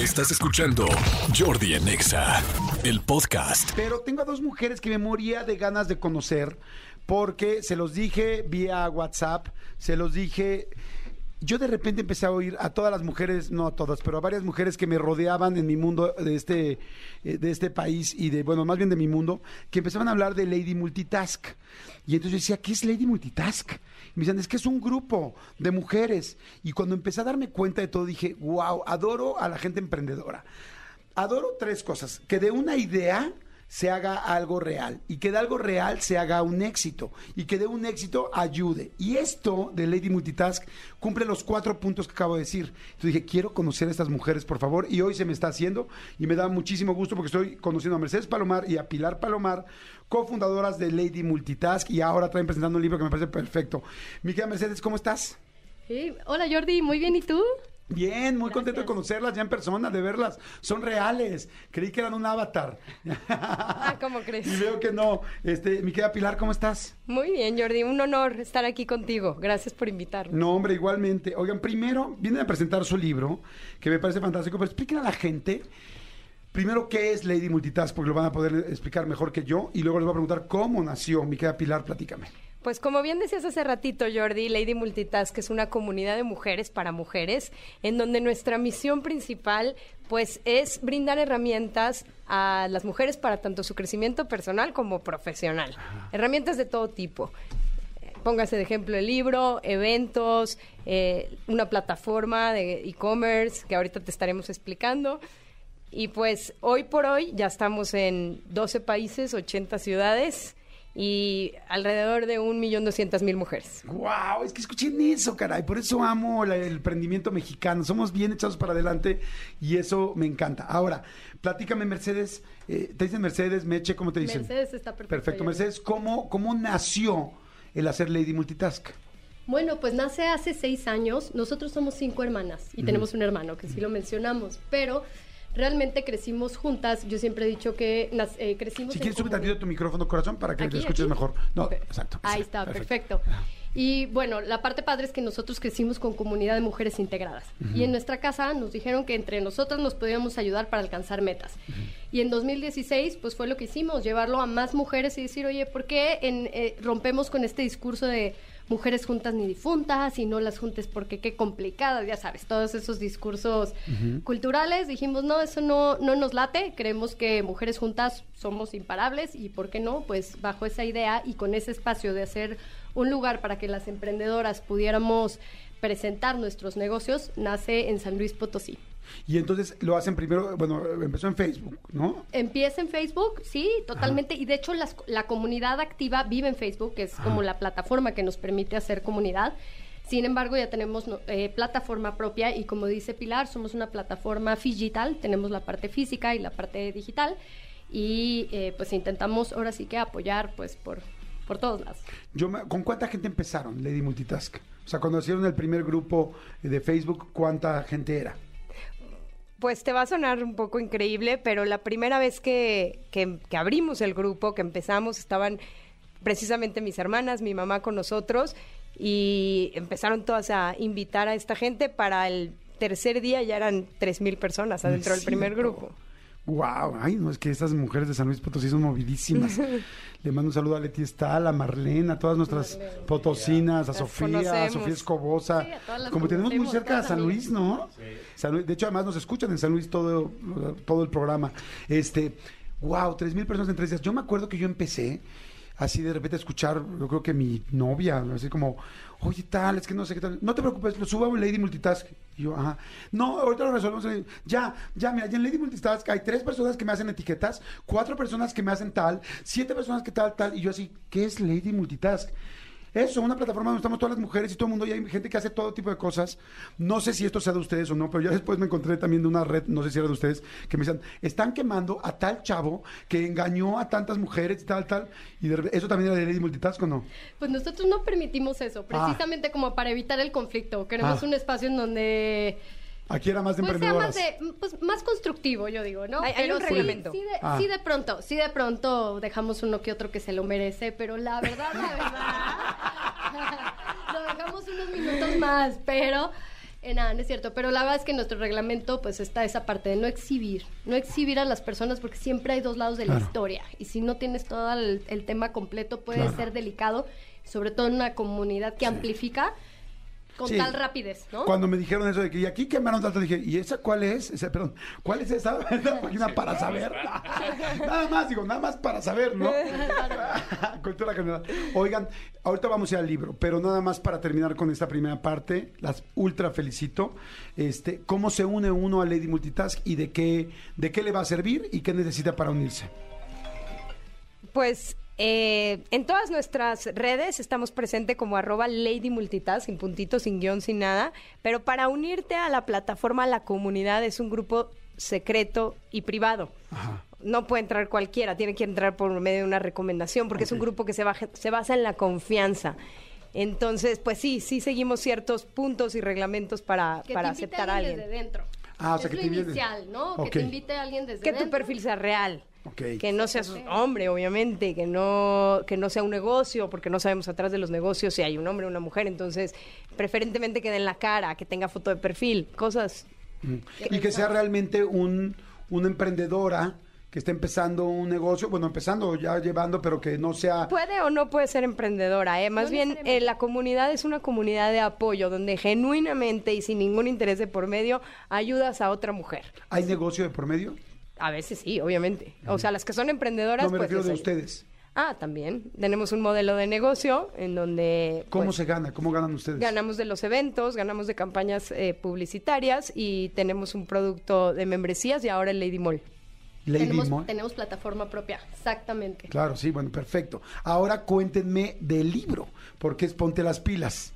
Estás escuchando Jordi en Exa, el podcast. Pero tengo a dos mujeres que me moría de ganas de conocer porque se los dije vía WhatsApp, se los dije... Yo de repente empecé a oír a todas las mujeres, no a todas, pero a varias mujeres que me rodeaban en mi mundo de este, eh, de este país y de, bueno, más bien de mi mundo, que empezaban a hablar de Lady Multitask. Y entonces yo decía, ¿qué es Lady Multitask? Me decían, es que es un grupo de mujeres. Y cuando empecé a darme cuenta de todo, dije, wow, adoro a la gente emprendedora. Adoro tres cosas. Que de una idea se haga algo real y que de algo real se haga un éxito y que de un éxito ayude. Y esto de Lady Multitask cumple los cuatro puntos que acabo de decir. Entonces dije, quiero conocer a estas mujeres, por favor, y hoy se me está haciendo y me da muchísimo gusto porque estoy conociendo a Mercedes Palomar y a Pilar Palomar, cofundadoras de Lady Multitask y ahora traen presentando un libro que me parece perfecto. Mi querida Mercedes, ¿cómo estás? Hola Jordi, muy bien, ¿y tú? Bien, muy contento de conocerlas ya en persona, de verlas. Son reales. Creí que eran un avatar. Ah, ¿cómo crees? Y veo que no. Este, mi querida Pilar, ¿cómo estás? Muy bien, Jordi, un honor estar aquí contigo. Gracias por invitarme. No, hombre, igualmente. Oigan, primero vienen a presentar su libro, que me parece fantástico, pero expliquen a la gente. Primero, ¿qué es Lady Multitask? Porque lo van a poder explicar mejor que yo. Y luego les voy a preguntar cómo nació. Mi querida Pilar, platícame. Pues como bien decías hace ratito, Jordi, Lady Multitask es una comunidad de mujeres para mujeres, en donde nuestra misión principal pues es brindar herramientas a las mujeres para tanto su crecimiento personal como profesional. Herramientas de todo tipo. Póngase de ejemplo el libro, eventos, eh, una plataforma de e-commerce que ahorita te estaremos explicando. Y pues hoy por hoy ya estamos en 12 países, 80 ciudades y alrededor de un millón doscientas mil mujeres. ¡Wow! Es que escuchen eso, caray. Por eso amo la- el emprendimiento mexicano. Somos bien echados para adelante y eso me encanta. Ahora, platícame, Mercedes. eh, ¿Te dicen Mercedes, Meche? ¿Cómo te dicen? Mercedes está perfecto. Perfecto. Mercedes, ¿cómo, ¿cómo nació el hacer Lady Multitask? Bueno, pues nace hace seis años. Nosotros somos cinco hermanas y tenemos un hermano, que sí lo mencionamos, pero realmente crecimos juntas. Yo siempre he dicho que nas- eh, crecimos. Si en quieres, sube tantito tu micrófono, corazón, para que ¿Aquí, te escuches aquí? mejor. No, exacto. Ahí sí, está, perfecto. Y bueno, la parte padre es que nosotros crecimos con comunidad de mujeres integradas. Y en nuestra casa nos dijeron que entre nosotras nos podíamos ayudar para alcanzar metas. Y en 2016, pues fue lo que hicimos, llevarlo a más mujeres y decir, oye, ¿por qué en- eh, rompemos con este discurso de mujeres juntas ni difuntas y no las juntes porque qué complicadas, ya sabes, todos esos discursos culturales. Dijimos, no, eso no, no nos late, creemos que mujeres juntas somos imparables y por qué no, pues bajo esa idea y con ese espacio de hacer un lugar para que las emprendedoras pudiéramos presentar nuestros negocios, nace en San Luis Potosí. Y entonces lo hacen primero, bueno, empezó en Facebook, ¿no? Empieza en Facebook, sí, totalmente. Y de hecho las- la comunidad activa vive en Facebook, que es como la plataforma que nos permite hacer comunidad. Sin embargo, ya tenemos eh, plataforma propia y como dice Pilar, somos una plataforma digital, tenemos la parte física y la parte digital y eh, pues intentamos ahora sí que apoyar pues por, por todos lados. Yo me- ¿Con cuánta gente empezaron Lady Multitask? O sea, cuando hicieron el primer grupo de Facebook, ¿cuánta gente era? Pues te va a sonar un poco increíble, pero la primera vez que, que- que abrimos el grupo, que empezamos, estaban precisamente mis hermanas, mi mamá con nosotros, y empezaron todas a invitar a esta gente. Para el tercer día ya eran tres mil personas adentro del primer grupo. Wow, ay, no es que estas mujeres de San Luis Potosí son movidísimas. Le mando un saludo a Leti Estal, a Marlene, a todas nuestras potosinas, a Sofía, a. Sofía Escobosa. Sí, a Como tenemos muy cerca todas San. Luis, ¿no? San Luis- de hecho, además nos escuchan en San Luis todo, todo el programa. Este, wow, tres mil personas en tres días. Yo me acuerdo que yo empecé así de repente escuchar, yo creo que mi novia, así como, oye, tal, es que no sé qué tal. No te preocupes, lo subo a Lady Multitask. Y yo, ajá. No, ahorita lo resolvemos. Ya, ya, mira, ya en Lady Multitask hay tres personas que me hacen etiquetas, cuatro personas que me hacen tal, siete personas que tal, tal. Y yo así, ¿qué es Lady Multitask? Eso, una plataforma donde estamos todas las mujeres y todo el mundo, y hay gente que hace todo tipo de cosas. No sé si esto sea de ustedes o no, pero ya después me encontré también de una red, no sé si era de ustedes, que me decían, están quemando a tal chavo que engañó a tantas mujeres y tal, tal. Y de eso también era de Lady Multitask o no. Pues nosotros no permitimos eso, Ah. precisamente como para evitar el conflicto. Queremos Ah. un espacio en donde Aquí era más de pues sea emprendedoras. más de pues, más constructivo, yo digo, ¿no? Hay- hay un sí- reglamento. Sí, de, Ah. sí de pronto, sí de pronto dejamos uno que otro que se lo merece, pero la verdad, la verdad, lo dejamos unos minutos más, pero Eh, nada, no es cierto, pero la verdad es que en nuestro reglamento pues está esa parte de no exhibir, no exhibir a las personas porque siempre hay dos lados de la historia y si no tienes todo el, el tema completo puede Claro. ser delicado, sobre todo en una comunidad que amplifica con Sí. tal rapidez, ¿no? Cuando me dijeron eso de que y aquí quemaron tanto, dije, ¿y esa cuál es? Esa, perdón, ¿cuál es esa? Esa página para saber. nada más, digo, nada más para saber, ¿no? Cultura general. Oigan, ahorita vamos a ir al libro, pero nada más para terminar con esta primera parte, las ultra felicito. Este, ¿cómo se une uno a Lady Multitask y de qué, de qué le va a servir y qué necesita para unirse? Pues eh, en todas nuestras redes estamos presentes como arroba Lady Multitask, sin puntitos, sin guion, sin nada. Pero para unirte a la plataforma, a la comunidad, es un grupo secreto y privado. Ajá. No puede entrar cualquiera, tiene que entrar por medio de una recomendación, porque es un grupo que se, baja- se basa en la confianza. Entonces, pues sí, sí seguimos ciertos puntos y reglamentos para, que para te invite aceptar a alguien alguien. desde dentro. Ah, o sea, es que lo te invite- inicial, ¿no? Ok. Que te invite a alguien desde Que tu perfil sea real. Ok. Que no seas un hombre, obviamente, que no, que no sea un negocio, porque no sabemos atrás de los negocios si hay un hombre o una mujer, entonces preferentemente que den la cara, que tenga foto de perfil, cosas. Y que sea realmente un, una emprendedora que esté empezando un negocio, bueno, empezando ya llevando, pero que no sea... Puede o no puede ser emprendedora, ¿eh? más No bien eh, la comunidad es una comunidad de apoyo donde genuinamente y sin ningún interés de por medio ayudas a otra mujer. ¿Hay negocio de por medio? A veces sí, obviamente. O sea, las que son emprendedoras... No me pues, refiero de ustedes. Ah, también. Tenemos un modelo de negocio en donde... ¿Cómo pues, se gana? ¿Cómo ganan ustedes? Ganamos de los eventos, ganamos de campañas eh, publicitarias y tenemos un producto de membresías y ahora el Lady Mall. Lady tenemos, Mo- tenemos plataforma propia, exactamente. Claro, sí, bueno, perfecto. Ahora cuéntenme del libro. ¿Por qué es Ponte las pilas?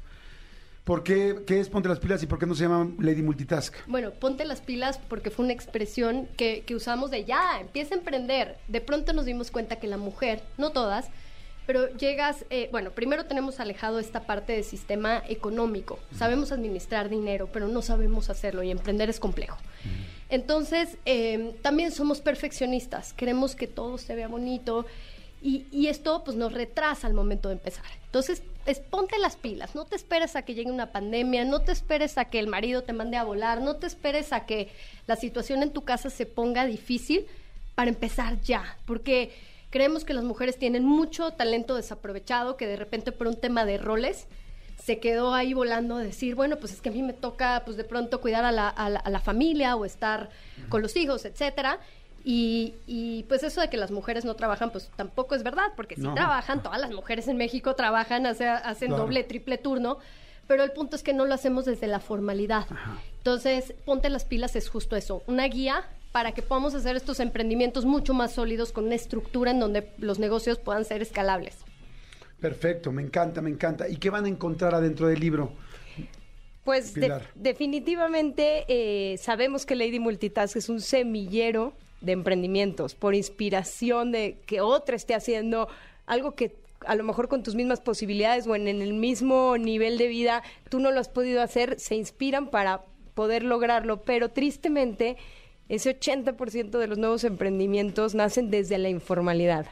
¿Por qué, qué es Ponte las pilas y por qué no se llama Lady Multitask? Bueno, ponte las pilas porque fue una expresión que, que usamos de ya, empieza a emprender. De pronto nos dimos cuenta que la mujer, no todas, pero llegas, eh, bueno, primero tenemos alejado esta parte del sistema económico. Sabemos administrar dinero, pero no sabemos hacerlo y emprender es complejo. Entonces, eh, también somos perfeccionistas, queremos que todo se vea bonito y, y esto pues nos retrasa al momento de empezar. Entonces, es ponte las pilas, no te esperes a que llegue una pandemia, no te esperes a que el marido te mande a volar, no te esperes a que la situación en tu casa se ponga difícil para empezar ya, porque creemos que las mujeres tienen mucho talento desaprovechado que de repente por un tema de roles se quedó ahí volando a decir, bueno, pues es que a mí me toca, pues de pronto cuidar a la, a la- a la familia o estar con los hijos, etcétera. Y, y, pues eso de que las mujeres no trabajan, pues tampoco es verdad, porque si No. trabajan, todas las mujeres en México trabajan, hace- hacen Claro. doble, triple turno, pero el punto es que no lo hacemos desde la formalidad. Entonces, ponte las pilas es justo eso, una guía para que podamos hacer estos emprendimientos mucho más sólidos con una estructura en donde los negocios puedan ser escalables. Perfecto, me encanta, me encanta. ¿Y qué van a encontrar adentro del libro? Pues de- definitivamente eh, sabemos que Lady Multitask es un semillero de emprendimientos por inspiración de que otra esté haciendo algo que a lo mejor con tus mismas posibilidades o en, en el mismo nivel de vida tú no lo has podido hacer, se inspiran para poder lograrlo, pero tristemente ese 80% de los nuevos emprendimientos nacen desde la informalidad.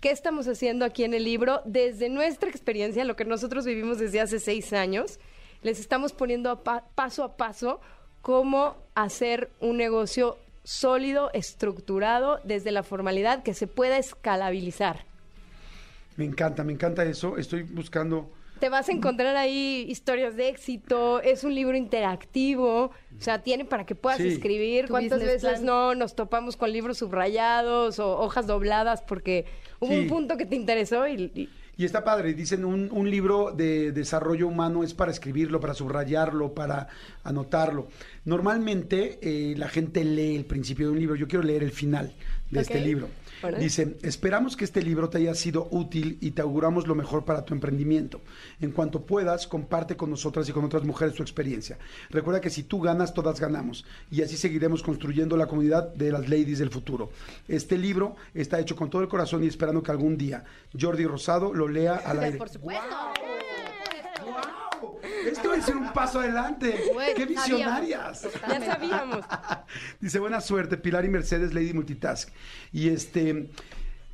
¿Qué estamos haciendo aquí en el libro? Desde nuestra experiencia, lo que nosotros vivimos desde hace seis años, les estamos poniendo a pa- paso a paso cómo hacer un negocio sólido, estructurado, desde la formalidad, que se pueda escalabilizar. Me encanta, me encanta eso. Estoy buscando... Te vas a encontrar ahí historias de éxito, es un libro interactivo, o sea, tiene para que puedas Sí. escribir. ¿Cuántas veces plan. no nos topamos con libros subrayados o hojas dobladas porque hubo Sí. un punto que te interesó y- y Y está padre, dicen un, un libro de desarrollo humano es para escribirlo, para subrayarlo, para anotarlo. Normalmente eh, la gente lee el principio de un libro, yo quiero leer el final de este libro. Dice, esperamos que este libro te haya sido útil y te auguramos lo mejor para tu emprendimiento. En cuanto puedas, comparte con nosotras y con otras mujeres tu experiencia. Recuerda que si tú ganas, todas ganamos. Y así seguiremos construyendo la comunidad de las ladies del futuro. Este libro está hecho con todo el corazón y esperando que algún día Jordi Rosado lo lea al aire. Por supuesto. ¡Wow! Esto es un paso adelante. Bueno, ¡Qué sabíamos. visionarias! ya sabíamos. Dice, buena suerte, Pilar y Mercedes, Lady Multitask. Y este,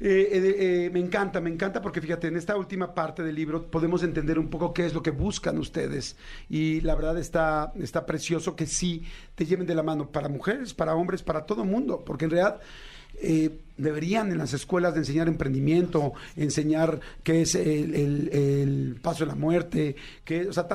Eh, eh, eh, me encanta, me encanta porque fíjate, en esta última parte del libro podemos entender un poco qué es lo que buscan ustedes. Y la verdad está, está precioso que sí te lleven de la mano para mujeres, para hombres, para todo mundo, porque en realidad eh, deberían en las escuelas de enseñar emprendimiento, enseñar qué es el, el- el paso de la muerte, que, o sea,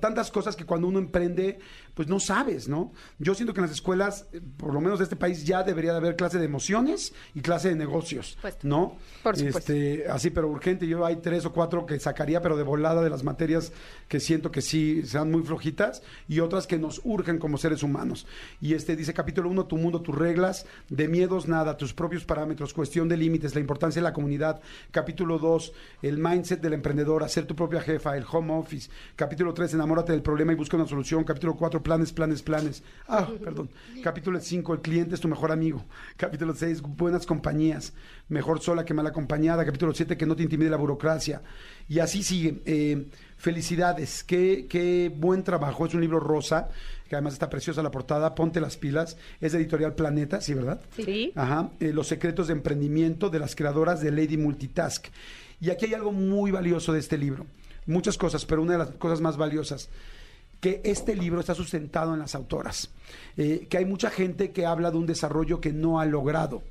tantas cosas que cuando uno emprende, pues no sabes, ¿no? Yo siento que en las escuelas, eh, por lo menos de este país, ya debería de haber clase de emociones y clase de negocios. ¿no? Por supuesto. Este, así, pero urgente. Yo hay tres o cuatro que sacaría, pero de volada de las materias que siento que sí sean muy flojitas y otras que nos urgen como seres humanos. Y este dice capítulo uno, tu mundo, tus reglas, de miedos nada, tus propios parámetros, cuestión de límites, la importancia de la comunidad. Capítulo 2, el mindset del emprendedor, hacer tu propia jefa, el home office. Capítulo 3, enamórate del problema y busca una solución. Capítulo 4, planes, planes, planes. Ah, perdón. Capítulo 5, el cliente es tu mejor amigo. Capítulo 6, buenas compañías. Mejor sola que mal acompañada. Capítulo 7, que no te intimide la burocracia. Y así sigue. Eh, felicidades. Qué, qué buen trabajo. Es un libro rosa, que además está preciosa la portada. Ponte las pilas. Es de editorial Planeta, ¿sí, verdad? Sí. Ajá, eh, los secretos de emprendimiento de las creadoras de Lady Multitask. Y aquí hay algo muy valioso de este libro. Muchas cosas, pero una de las cosas más valiosas, que este libro está sustentado en las autoras. Eh, que hay mucha gente que habla de un desarrollo que no ha logrado.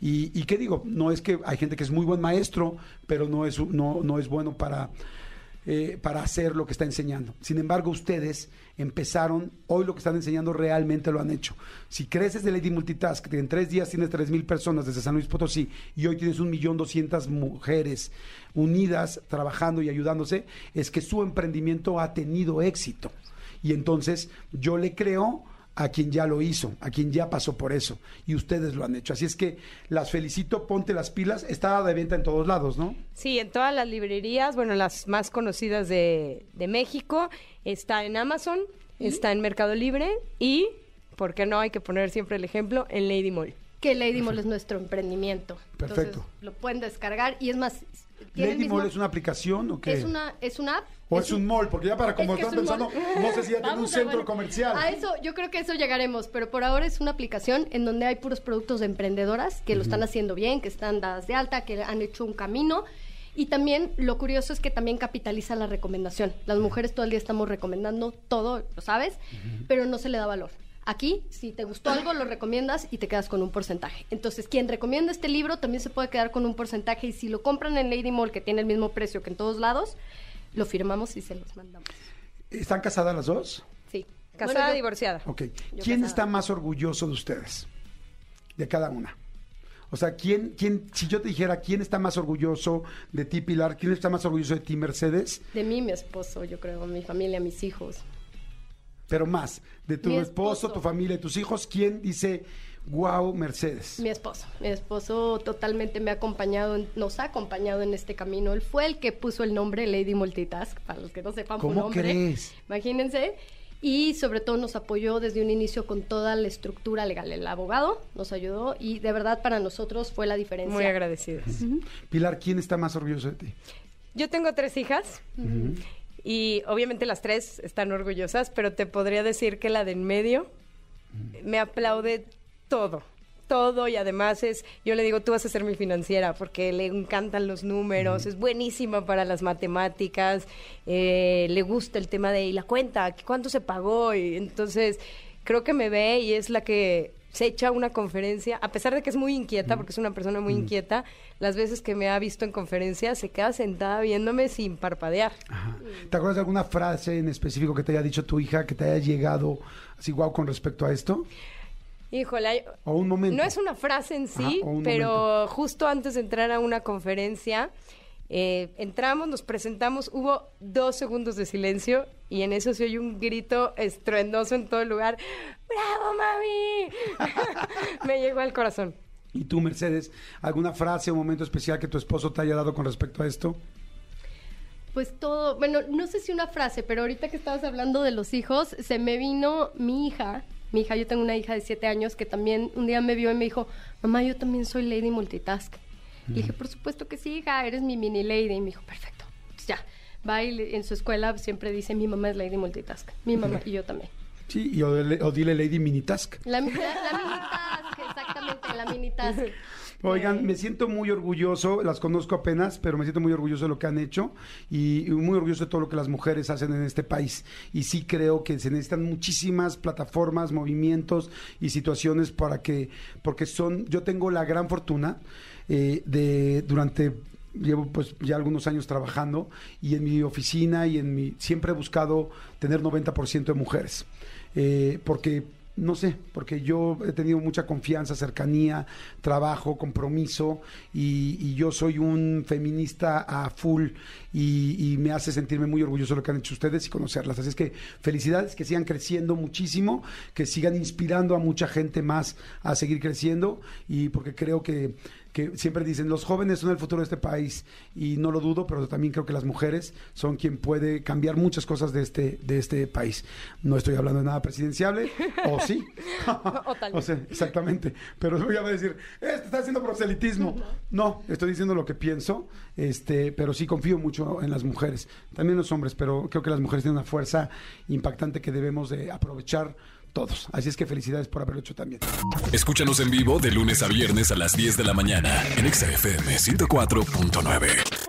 Y, y qué digo, no es que hay gente que es muy buen maestro, pero no es, no, no es bueno para, eh, para hacer lo que está enseñando. Sin embargo, ustedes empezaron, hoy lo que están enseñando realmente lo han hecho. Si creces de Lady Multitask, en tres días tienes tres mil personas desde San Luis Potosí y hoy tienes un millón doscientas mujeres unidas, trabajando y ayudándose, es que su emprendimiento ha tenido éxito. Y entonces yo le creo a quien ya lo hizo, a quien ya pasó por eso. Y ustedes lo han hecho. Así es que las felicito, ponte las pilas. Está de venta en todos lados, ¿no? Sí, en todas las librerías, bueno, las más conocidas de, de México, está en Amazon, está en Mercado Libre y, ¿por qué no? Hay que poner siempre el ejemplo, en Lady Mall. Que Lady Mall es nuestro emprendimiento. Perfecto. Entonces, lo pueden descargar y es más... Lady mismo- Mall es una aplicación o qué? Es una, es una app. o es, un mall, porque ya para como Es están es pensando, mall. no sé si ya tiene un centro ver. comercial. A eso, yo creo que eso llegaremos, pero por ahora es una aplicación en donde hay puros productos de emprendedoras que lo están haciendo bien, que están dadas de alta, que han hecho un camino. Y también lo curioso es que también capitaliza la recomendación. Las mujeres todo el día estamos recomendando todo, lo sabes, pero no se le da valor. Aquí, si te gustó algo, lo recomiendas y te quedas con un porcentaje. Entonces, quien recomienda este libro también se puede quedar con un porcentaje y si lo compran en Lady Mall, que tiene el mismo precio que en todos lados, lo firmamos y se los mandamos. ¿Están casadas las dos? Sí. Casada, Bueno, yo- divorciada. Ok. Yo ¿Quién casada. está más orgulloso de ustedes? De cada una. O sea, ¿quién, quién, si yo te dijera quién está más orgulloso de ti, Pilar, quién está más orgulloso de ti, Mercedes, De mí, mi esposo, yo creo, mi familia, mis hijos. Pero más, de tu esposo, esposo. tu familia y tus hijos, ¿quién dice, wow, Mercedes? Mi esposo. Mi esposo totalmente me ha acompañado, nos ha acompañado en este camino. Él fue el que puso el nombre Lady Multitask, para los que no sepan su ¿Cómo nombre. crees? Imagínense. Y sobre todo nos apoyó desde un inicio con toda la estructura legal. El abogado nos ayudó y de verdad para nosotros fue la diferencia. Muy agradecidas. Pilar, ¿quién está más orgulloso de ti? Yo tengo tres hijas y obviamente las tres están orgullosas, pero te podría decir que la de en medio me aplaude todo, todo y además es, yo le digo, tú vas a ser mi financiera porque le encantan los números, es buenísima para las matemáticas, eh, le gusta el tema de y la cuenta, cuánto se pagó y entonces creo que me ve y es la que se echa una conferencia, a pesar de que es muy inquieta, porque es una persona muy inquieta, las veces que me ha visto en conferencia se queda sentada viéndome sin parpadear. Ajá. ¿Te acuerdas de alguna frase en específico que te haya dicho tu hija, que te haya llegado así, wow, con respecto a esto? Híjole, O un momento. no es una frase en sí, Ajá, pero justo antes de entrar a una conferencia, eh, entramos, nos presentamos, hubo dos segundos de silencio y en eso se oye un grito estruendoso en todo el lugar. ¡Bravo, mami! Me llegó al corazón. ¿Y tú, Mercedes, alguna frase o momento especial que tu esposo te haya dado con respecto a esto? Pues todo, bueno, no sé si una frase, pero ahorita que estabas hablando de los hijos, se me vino mi hija, mi hija, yo tengo una hija de siete años que también un día me vio y me dijo, mamá, yo también soy Lady Multitask. Le dije, por supuesto que sí, hija, eres mi mini lady. Y me dijo, perfecto. Entonces ya, va y en su escuela siempre dice, mi mamá es Lady Multitask. Mi mamá y yo también. Sí, y o, o dile Lady Minitask. La, mi- la, la mini task, exactamente, la mini task. Oigan, me siento muy orgulloso, las conozco apenas, pero me siento muy orgulloso de lo que han hecho y muy orgulloso de todo lo que las mujeres hacen en este país. Y sí creo que se necesitan muchísimas plataformas, movimientos y situaciones para que, porque son, yo tengo la gran fortuna eh, de durante llevo pues ya algunos años trabajando y en mi oficina y en mi siempre he buscado tener 90% de mujeres Eh, porque no sé, porque yo he tenido mucha confianza, cercanía, trabajo, compromiso y, y yo soy un feminista a full y, y me hace sentirme muy orgulloso de lo que han hecho ustedes y conocerlas. Así es que felicidades, que sigan creciendo muchísimo, que sigan inspirando a mucha gente más a seguir creciendo y porque creo que que siempre dicen los jóvenes son el futuro de este país y no lo dudo, pero también creo que las mujeres son quien puede cambiar muchas cosas de este de este país. No estoy hablando de nada presidenciable, o sí, O tal o vez. sea, exactamente. Pero voy a decir, este está haciendo proselitismo. No, estoy diciendo lo que pienso, este, pero sí confío mucho en las mujeres, también los hombres, pero creo que las mujeres tienen una fuerza impactante que debemos de aprovechar todos. Así es que felicidades por haberlo hecho también. Escúchanos en vivo de lunes a viernes a las 10 de la mañana en Exa FM 104.9.